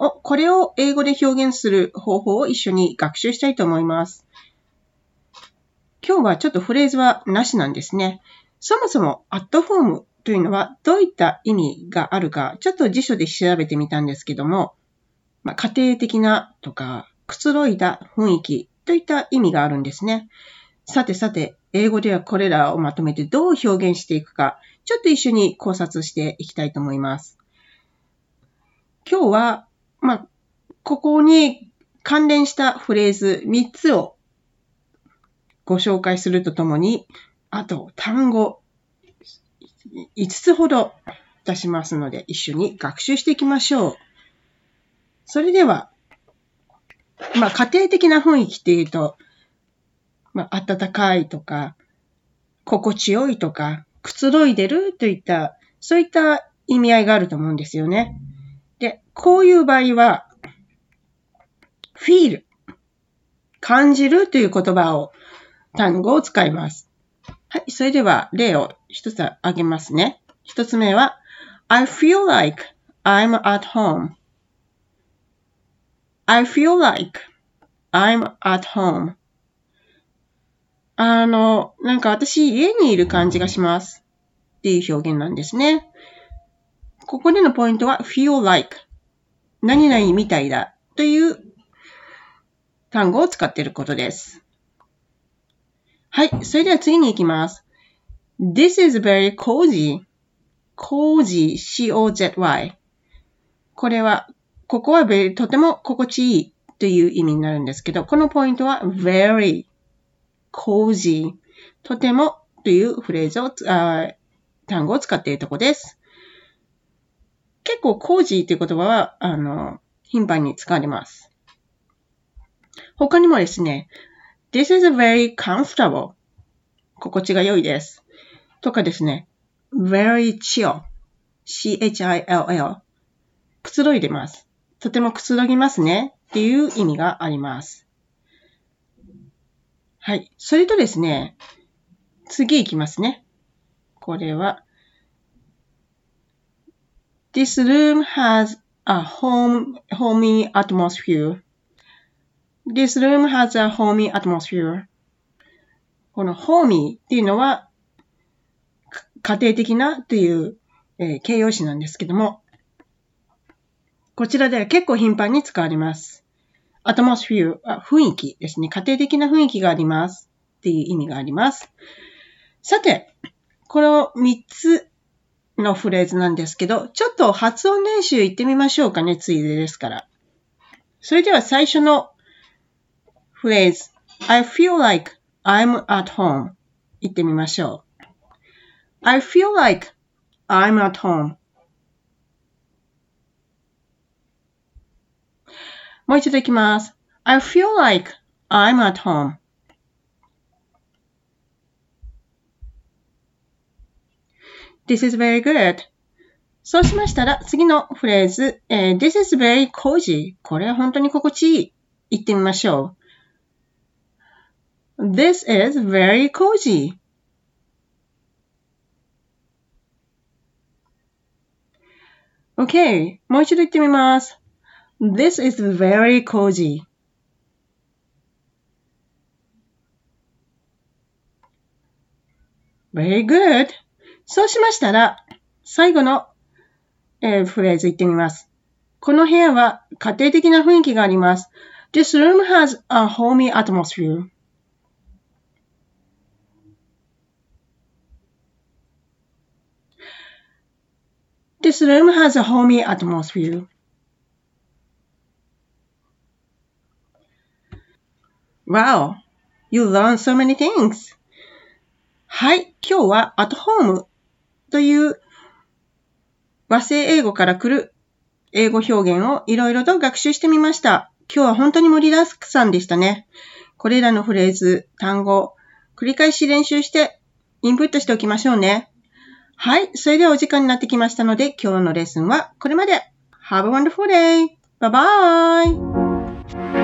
を、これを英語で表現する方法を一緒に学習したいと思います。今日はちょっとフレーズはなしなんですね。そもそもアットホームというのはどういった意味があるか、ちょっと辞書で調べてみたんですけども、まあ、家庭的なとか、くつろいだ雰囲気といった意味があるんですね。さてさて、英語ではこれらをまとめてどう表現していくか、ちょっと一緒に考察していきたいと思います。今日は、まあ、ここに関連したフレーズ3つをご紹介するとともに、あと単語5つほど出しますので、一緒に学習していきましょう。それでは、まあ、家庭的な雰囲気っていうと、まあ、暖かいとか、心地よいとか、くつろいでるといった、そういった意味合いがあると思うんですよね。で、こういう場合は、feel 感じるという言葉を、単語を使います。はい、それでは例を一つ挙げますね。一つ目は、I feel like I'm at home. I feel like I'm at home. あの、なんか私家にいる感じがします。っていう表現なんですね。ここでのポイントは feel like 何々みたいだという単語を使っていることです。はい。それでは次に行きます。This is very cozy. cozy, c-o-z-y. これは、ここはとても心地いいという意味になるんですけど、このポイントは very cozy とてもというフレーズを、あ単語を使っているところです。結構 cozy という言葉は、あの、頻繁に使われます。他にもですね、This is very comfortable 心地が良いです。とかですね、very chill c-h-i-l-l くつろいでます。とてもくつろぎますねっていう意味があります。はい。それとですね、次行きますね。これは、This room has a home, homey atmosphere. This room has a homey atmosphere. この homey っていうのは、家庭的なという、えー、形容詞なんですけども、こちらでは結構頻繁に使われます。アトモスフィアは雰囲気ですね。家庭的な雰囲気がありますっていう意味があります。さて、この3つのフレーズなんですけど、ちょっと発音練習行ってみましょうかね、ついでですから。それでは最初のフレーズ。I feel like I'm at home 行ってみましょう。I feel like I'm at home もう一度いきます。I feel like I'm at home. This is very good. そうしましたら、次のフレーズ、えー、This is very cozy. これは本当に心地いい。言ってみましょう。This is very cozy. OK. もう一度言ってみます。This is very cozy. Very good. そうしましたら、最後の、えー、フレーズ言ってみます。この部屋は家庭的な雰囲気があります。This room has a homey atmosphere. This room has a homey atmosphere. Wow! You learn so many things! はい。今日は at home という和製英語から来る英語表現をいろいろと学習してみました。今日は本当に盛りだくさんでしたね。これらのフレーズ、単語、繰り返し練習してインプットしておきましょうね。はい。それではお時間になってきましたので、今日のレッスンはこれまで。Have a wonderful day! Bye bye!